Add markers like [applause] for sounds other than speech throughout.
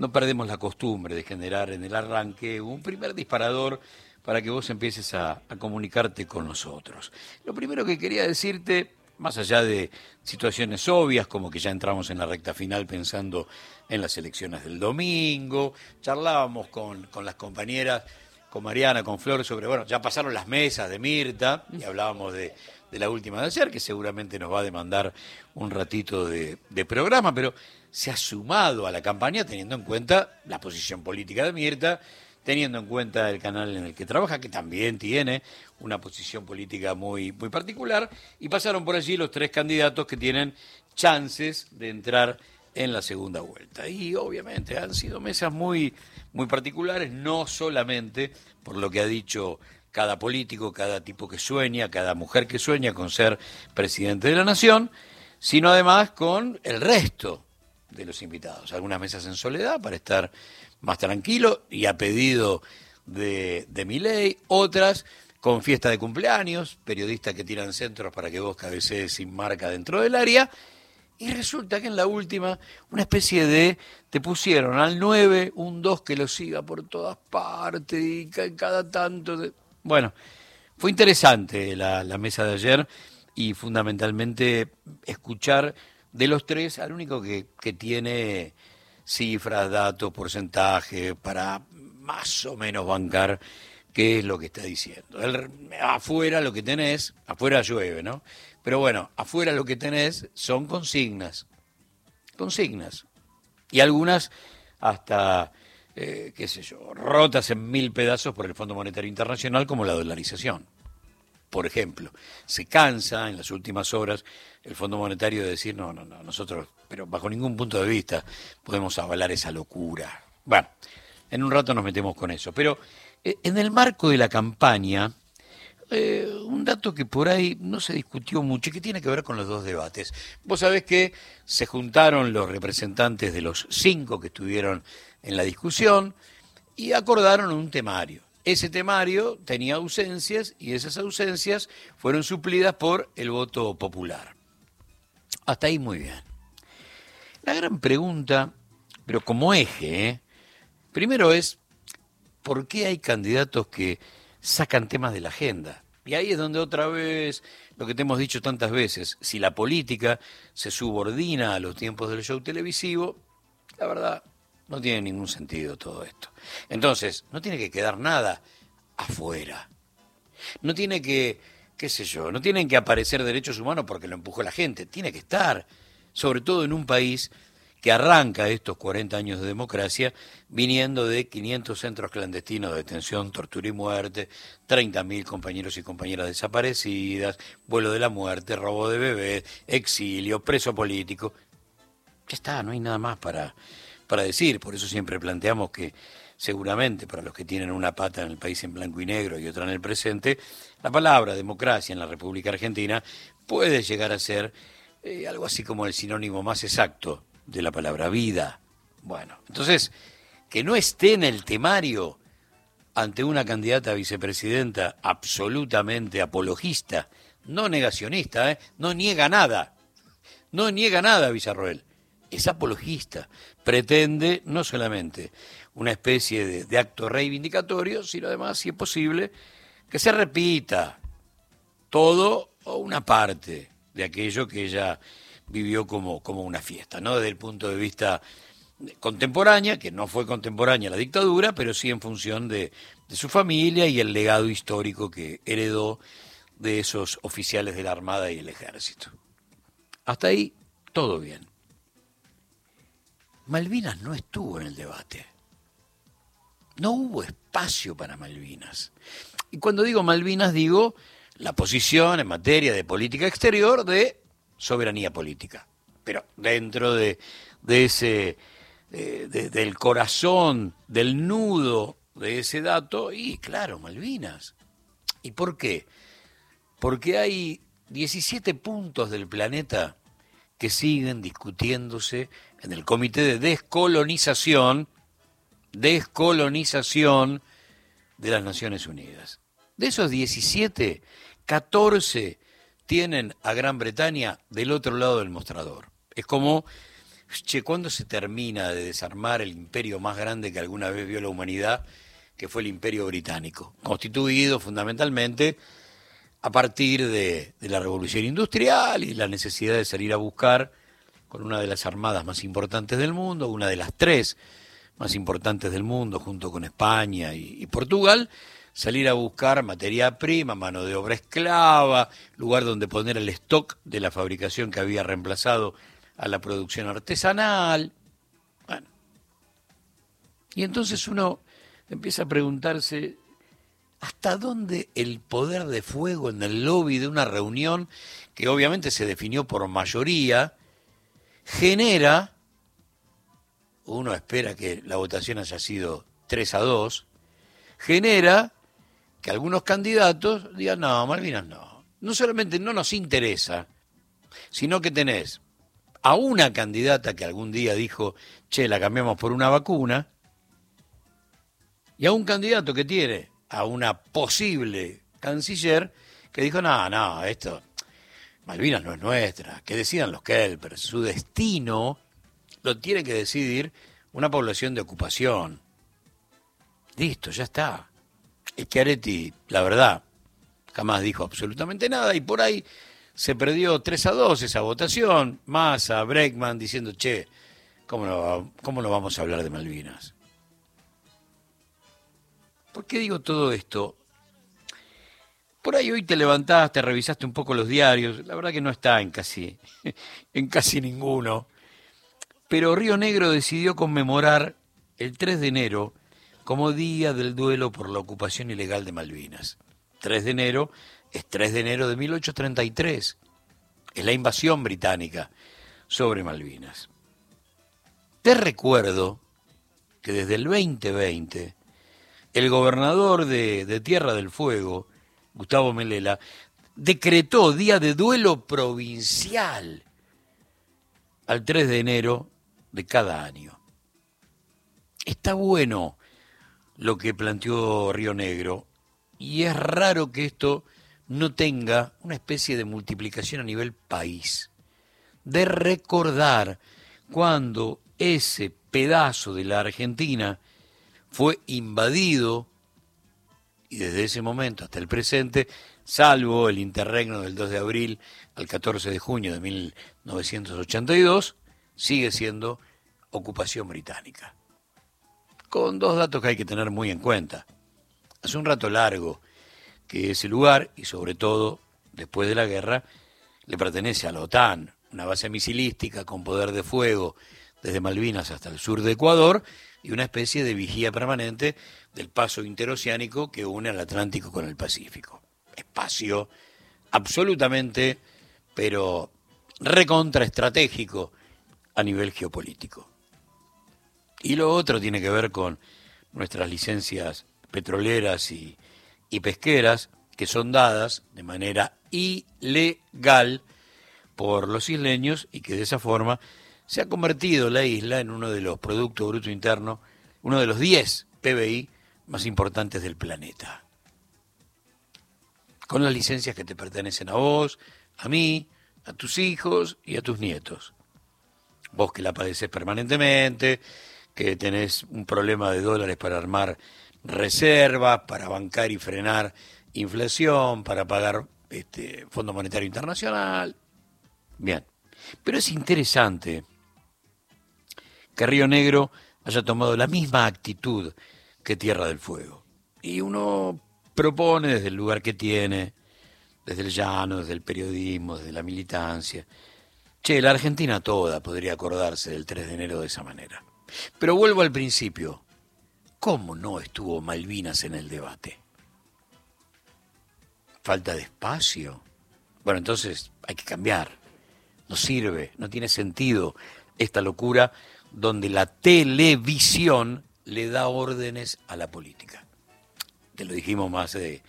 no perdemos la costumbre de generar en el arranque un primer disparador para que vos empieces a, comunicarte con nosotros. Lo primero que quería decirte más allá de situaciones obvias, como que ya entramos en la recta final pensando en las elecciones del domingo, charlábamos con, con las compañeras, con Mariana, con Flor, sobre, bueno, ya pasaron las mesas de Mirta y hablábamos de, de la última de ayer, que seguramente nos va a demandar un ratito de, programa, pero se ha sumado a la campaña teniendo en cuenta la posición política de Mirta teniendo en cuenta el canal en el que trabaja, que también tiene una posición política muy, muy particular, y pasaron por allí los tres candidatos que tienen chances de entrar en la segunda vuelta. Y obviamente han sido mesas muy, muy particulares, no solamente por lo que ha dicho cada político, cada tipo que sueña, cada mujer que sueña con ser presidente de la nación, sino además con el resto de los invitados. Algunas mesas en soledad para estar más tranquilo y a pedido de, de mi ley, otras con fiesta de cumpleaños, periodistas que tiran centros para que vos cabecees sin marca dentro del área, y resulta que en la última, una especie de, te pusieron al 9 un 2 que lo siga por todas partes y cada tanto... De... Bueno, fue interesante la, la mesa de ayer y fundamentalmente escuchar de los tres al único que, que tiene cifras, datos, porcentajes, para más o menos bancar qué es lo que está diciendo. El, afuera lo que tenés, afuera llueve, ¿no? Pero bueno, afuera lo que tenés son consignas, consignas. Y algunas hasta, eh, qué sé yo, rotas en mil pedazos por el Fondo Monetario Internacional como la dolarización. Por ejemplo, se cansa en las últimas horas el Fondo Monetario de decir, no, no, no, nosotros, pero bajo ningún punto de vista podemos avalar esa locura. Bueno, en un rato nos metemos con eso. Pero eh, en el marco de la campaña, eh, un dato que por ahí no se discutió mucho y que tiene que ver con los dos debates. Vos sabés que se juntaron los representantes de los cinco que estuvieron en la discusión y acordaron un temario. Ese temario tenía ausencias y esas ausencias fueron suplidas por el voto popular. Hasta ahí muy bien. La gran pregunta, pero como eje, ¿eh? primero es, ¿por qué hay candidatos que sacan temas de la agenda? Y ahí es donde otra vez, lo que te hemos dicho tantas veces, si la política se subordina a los tiempos del show televisivo, la verdad, no tiene ningún sentido todo esto. Entonces, no tiene que quedar nada afuera. No tiene que, qué sé yo, no tienen que aparecer derechos humanos porque lo empujó la gente. Tiene que estar, sobre todo en un país que arranca estos 40 años de democracia viniendo de 500 centros clandestinos de detención, tortura y muerte, 30.000 compañeros y compañeras desaparecidas, vuelo de la muerte, robo de bebés, exilio, preso político. Ya está, no hay nada más para, para decir. Por eso siempre planteamos que seguramente para los que tienen una pata en el país en blanco y negro y otra en el presente, la palabra democracia en la República Argentina puede llegar a ser eh, algo así como el sinónimo más exacto de la palabra vida. Bueno, entonces, que no esté en el temario ante una candidata a vicepresidenta absolutamente apologista, no negacionista, ¿eh? no niega nada, no niega nada Villarroel, es apologista, pretende no solamente una especie de, acto reivindicatorio, sino además, si es posible, que se repita todo o una parte de aquello que ella vivió como, como una fiesta, ¿no? Desde el punto de vista contemporánea, que no fue contemporánea la dictadura, pero sí en función de, de su familia y el legado histórico que heredó de esos oficiales de la Armada y el Ejército. Hasta ahí, todo bien. Malvinas no estuvo en el debate. No hubo espacio para Malvinas. Y cuando digo Malvinas digo la posición en materia de política exterior de soberanía política. Pero dentro de, de ese, de, de, del corazón, del nudo de ese dato, y claro, Malvinas. ¿Y por qué? Porque hay 17 puntos del planeta que siguen discutiéndose en el Comité de Descolonización, Descolonización de las Naciones Unidas. De esos 17, 14 tienen a Gran Bretaña del otro lado del mostrador. Es como che, ¿cuándo se termina de desarmar el imperio más grande que alguna vez vio la humanidad, que fue el imperio británico? Constituido fundamentalmente a partir de, la revolución industrial y la necesidad de salir a buscar con una de las armadas más importantes del mundo, una de las tres más importantes del mundo, junto con España y, Portugal, salir a buscar materia prima, mano de obra esclava, lugar donde poner el stock de la fabricación que había reemplazado a la producción artesanal. Bueno. Y entonces uno empieza a preguntarse hasta dónde el poder de fuego en el lobby de una reunión, que obviamente se definió por mayoría, genera, uno espera que la votación haya sido 3 a 2, genera que algunos candidatos digan, no, Malvinas no. No solamente no nos interesa, sino que tenés a una candidata que algún día dijo, che, la cambiamos por una vacuna, y a un candidato que tiene a una posible canciller que dijo, no, no, esto, Malvinas no es nuestra, que decidan los Kelpers, su destino lo tiene que decidir una población de ocupación. Listo, ya está. Schiaretti, la verdad, jamás dijo absolutamente nada y por ahí se perdió 3 a 2 esa votación, más a Breckman diciendo, che, ¿cómo ¿cómo no vamos a hablar de Malvinas? ¿Por qué digo todo esto? Por ahí hoy te levantaste, revisaste un poco los diarios, la verdad que no está en casi, [laughs] en casi ninguno, pero Río Negro decidió conmemorar el 3 de enero como día del duelo por la ocupación ilegal de Malvinas. 3 de enero es 3 de enero de 1833, es la invasión británica sobre Malvinas. Te recuerdo que desde el 2020 el gobernador de, Tierra del Fuego, Gustavo Melela, decretó día de duelo provincial al 3 de enero de cada año. Está bueno lo que planteó Río Negro y es raro que esto no tenga una especie de multiplicación a nivel país, de recordar cuando ese pedazo de la Argentina fue invadido y desde ese momento hasta el presente, salvo el interregno del 2 de abril al 14 de junio de 1982, sigue siendo ocupación británica. Con dos datos que hay que tener muy en cuenta. Hace un rato largo que ese lugar, y sobre todo después de la guerra, le pertenece a la OTAN, una base misilística con poder de fuego desde Malvinas hasta el sur de Ecuador y una especie de vigía permanente del paso interoceánico que une al Atlántico con el Pacífico. Espacio absolutamente, pero recontraestratégico a nivel geopolítico. Y lo otro tiene que ver con nuestras licencias petroleras y, y pesqueras que son dadas de manera ilegal por los isleños y que de esa forma se ha convertido la isla en uno de los productos bruto interno, uno de los 10 PBI más importantes del planeta. Con las licencias que te pertenecen a vos, a mí, a tus hijos y a tus nietos. Vos que la padeces permanentemente, que tenés un problema de dólares para armar reservas, para bancar y frenar inflación, para pagar este Fondo Monetario Internacional. Bien. Pero es interesante que Río Negro haya tomado la misma actitud que Tierra del Fuego. Y uno propone desde el lugar que tiene, desde el llano, desde el periodismo, desde la militancia. Che, la Argentina toda podría acordarse del 3 de enero de esa manera. Pero vuelvo al principio. ¿Cómo no estuvo Malvinas en el debate? ¿Falta de espacio? Bueno, entonces hay que cambiar. No sirve, no tiene sentido esta locura donde la televisión le da órdenes a la política. Te lo dijimos más de,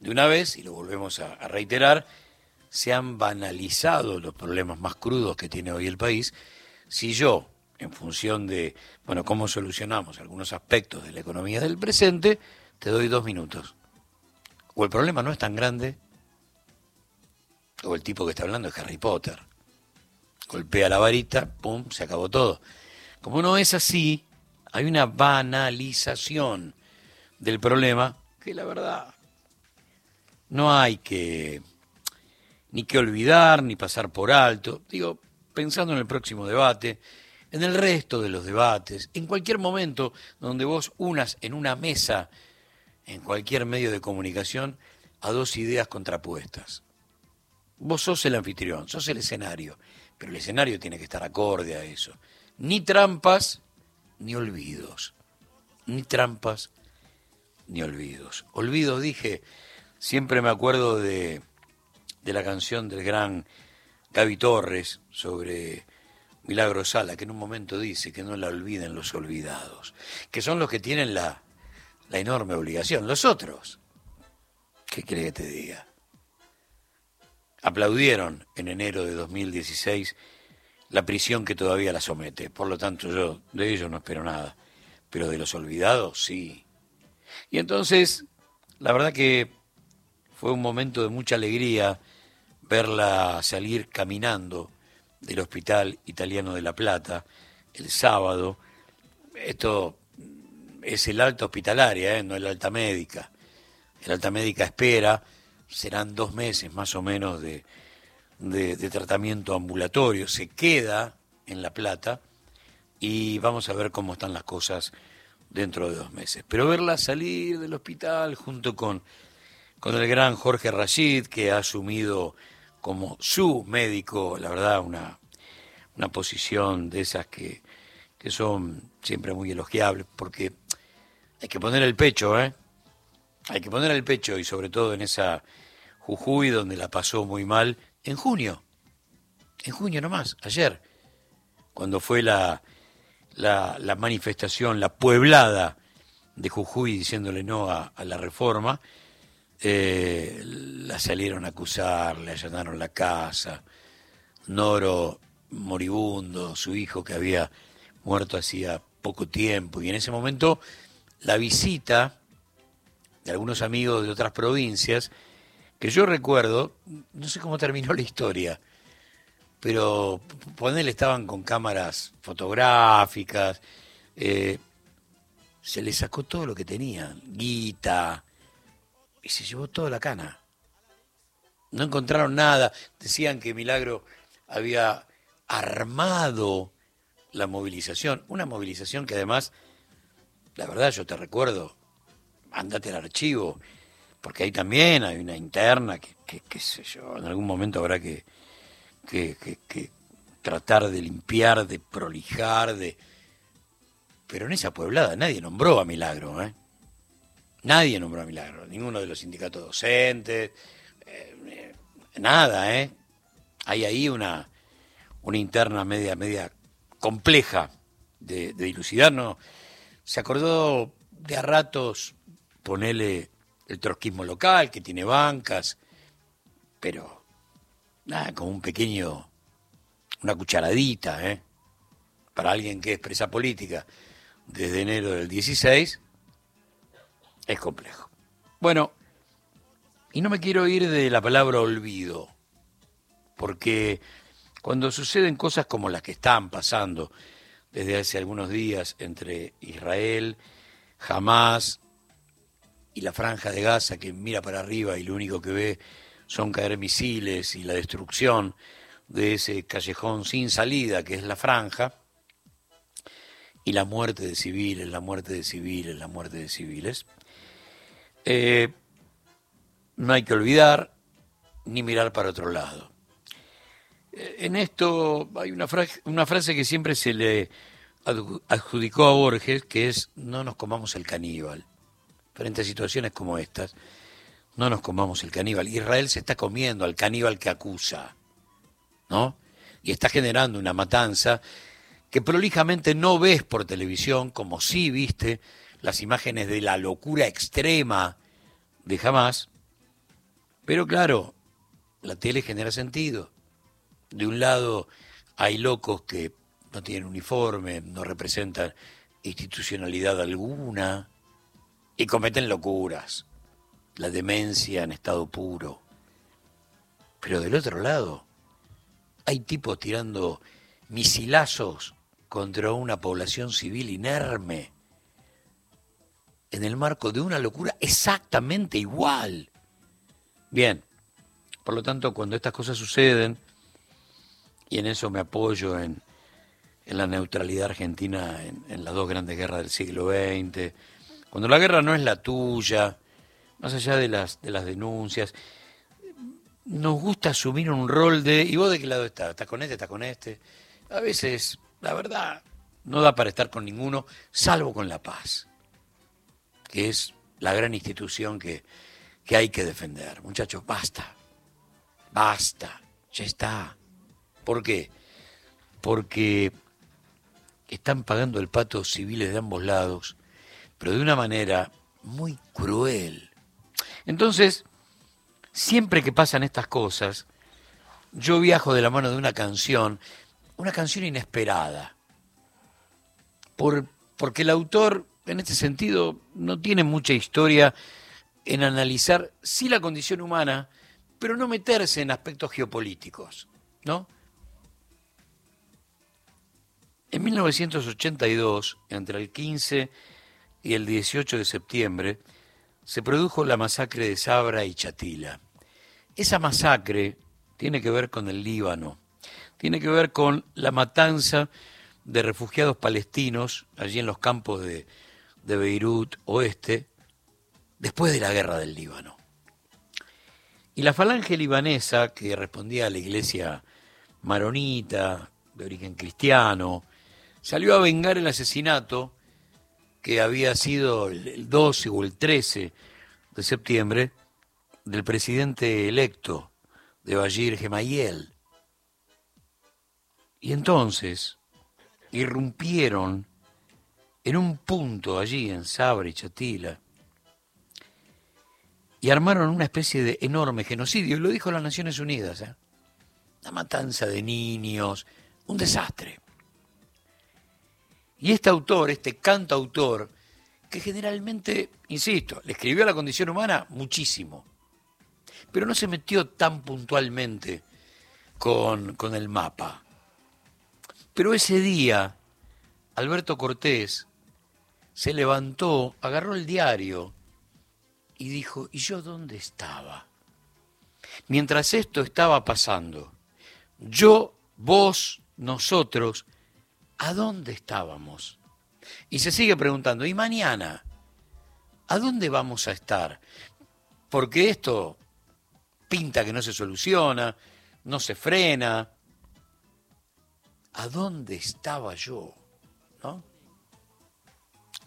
una vez y lo volvemos a, a reiterar, se han banalizado los problemas más crudos que tiene hoy el país. Si yo, en función de, bueno, cómo solucionamos algunos aspectos de la economía del presente, te doy dos minutos. O el problema no es tan grande, o el tipo que está hablando es Harry Potter. golpea la varita, pum, se acabó todo. Como no es así, hay una banalización del problema que la verdad no hay que ni que olvidar ni pasar por alto. Digo, pensando en el próximo debate, en el resto de los debates, en cualquier momento donde vos unas en una mesa, en cualquier medio de comunicación, a dos ideas contrapuestas. Vos sos el anfitrión, sos el escenario, pero el escenario tiene que estar acorde a eso. Ni trampas, ni olvidos. Ni trampas, ni olvidos. Olvidos, dije, siempre me acuerdo de, de la canción del gran Gaby Torres sobre Milagro Sala, que en un momento dice que no la olviden los olvidados, que son los que tienen la, la enorme obligación. Los otros, ¿qué quiere que te diga? Aplaudieron en enero de 2016 la prisión que todavía la somete. Por lo tanto, yo de ellos no espero nada. Pero de los olvidados, sí. Y entonces, la verdad que fue un momento de mucha alegría verla salir caminando del Hospital Italiano de La Plata el sábado. Esto es el alta hospitalaria, ¿eh? no el alta médica. El alta médica espera, serán dos meses más o menos de, de, tratamiento ambulatorio. Se queda en La Plata y vamos a ver cómo están las cosas dentro de dos meses. Pero verla salir del hospital junto con, con el gran Jorge Rashid, que ha asumido como su médico, la verdad, una, una posición de esas que, que son siempre muy elogiables, porque hay que poner el pecho, ¿eh? Hay que poner el pecho y sobre todo en esa Jujuy donde la pasó muy mal en junio, en junio nomás, ayer, cuando fue la, la, manifestación, la pueblada de Jujuy diciéndole no a, a la reforma, eh, la salieron a acusar, le allanaron la casa, Noro moribundo, su hijo que había muerto hacía poco tiempo, y en ese momento la visita de algunos amigos de otras provincias, que yo recuerdo, no sé cómo terminó la historia, pero ponele estaban con cámaras fotográficas, eh, se le sacó todo lo que tenían, guita, y se llevó toda la cana. No encontraron nada. Decían que Milagro había armado la movilización. Una movilización que además, la verdad yo te recuerdo, andate al archivo, porque ahí también hay una interna que, qué sé yo, en algún momento habrá que, que, que, tratar de limpiar, de prolijar, de... Pero en esa pueblada nadie nombró a Milagro, ¿eh? Nadie nombró a Milagro, ninguno de los sindicatos docentes, eh, nada, ¿eh? Hay ahí una, una interna media, media compleja de, de dilucidar, ¿no? Se acordó de a ratos ponerle el trotskismo local, que tiene bancas, pero nada, como un pequeño, una cucharadita, ¿eh? Para alguien que expresa política desde enero del 16, es complejo. Bueno, y no me quiero ir de la palabra olvido, porque cuando suceden cosas como las que están pasando desde hace algunos días entre Israel, Hamas y la franja de Gaza que mira para arriba y lo único que ve son caer misiles y la destrucción de ese callejón sin salida que es la franja, y la muerte de civiles, la muerte de civiles, la muerte de civiles, eh, no hay que olvidar ni mirar para otro lado. Eh, en esto hay una, una frase que siempre se le adjudicó a Borges, que es no nos comamos el caníbal. Frente a situaciones como estas, no nos comamos el caníbal. Israel se está comiendo al caníbal que acusa, ¿no? Y está generando una matanza que prolijamente no ves por televisión, como sí viste las imágenes de la locura extrema de jamás. Pero claro, la tele genera sentido. De un lado hay locos que no tienen uniforme, no representan institucionalidad alguna y cometen locuras, la demencia en estado puro. Pero del otro lado hay tipos tirando misilazos contra una población civil inerme en el marco de una locura exactamente igual. Bien, por lo tanto, cuando estas cosas suceden, y en eso me apoyo en, la neutralidad argentina en, en, las dos grandes guerras del siglo XX, cuando la guerra no es la tuya, más allá de las, de las denuncias, nos gusta asumir un rol de, ¿y vos de qué lado estás? ¿Estás con este? ¿Estás con este? A veces, la verdad, no da para estar con ninguno, salvo con la paz que es la gran institución que, que hay que defender. Muchachos, basta, basta, ya está. ¿Por qué? Porque están pagando el pato civiles de ambos lados, pero de una manera muy cruel. Entonces, siempre que pasan estas cosas, yo viajo de la mano de una canción, una canción inesperada, por, porque el autor en este sentido no tiene mucha historia en analizar sí la condición humana, pero no meterse en aspectos geopolíticos, ¿no? En 1982, entre el 15 y el 18 de septiembre, se produjo la masacre de Sabra y Chatila. Esa masacre tiene que ver con el Líbano, tiene que ver con la matanza de refugiados palestinos allí en los campos de, de Beirut Oeste después de la guerra del Líbano. Y la falange libanesa, que respondía a la iglesia maronita, de origen cristiano, salió a vengar el asesinato que había sido el 12 o el 13 de septiembre del presidente electo de Bashir Gemayel. Y entonces irrumpieron en un punto allí en Sabra y Chatila y armaron una especie de enorme genocidio, y lo dijo las Naciones Unidas, ¿eh? una matanza de niños, un desastre. Y este autor, este cantautor, que generalmente, insisto, le escribió a la condición humana muchísimo, pero no se metió tan puntualmente con, con el mapa. Pero ese día, Alberto Cortés se levantó, agarró el diario y dijo, ¿y yo dónde estaba? Mientras esto estaba pasando, yo, vos, nosotros, ¿a dónde estábamos? Y se sigue preguntando, ¿y mañana? ¿A dónde vamos a estar? Porque esto pinta que no se soluciona, no se frena. ¿A dónde estaba yo? ¿No?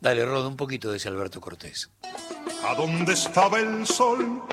Dale, Rodo, un poquito de ese Alberto Cortés. ¿A dónde estaba el sol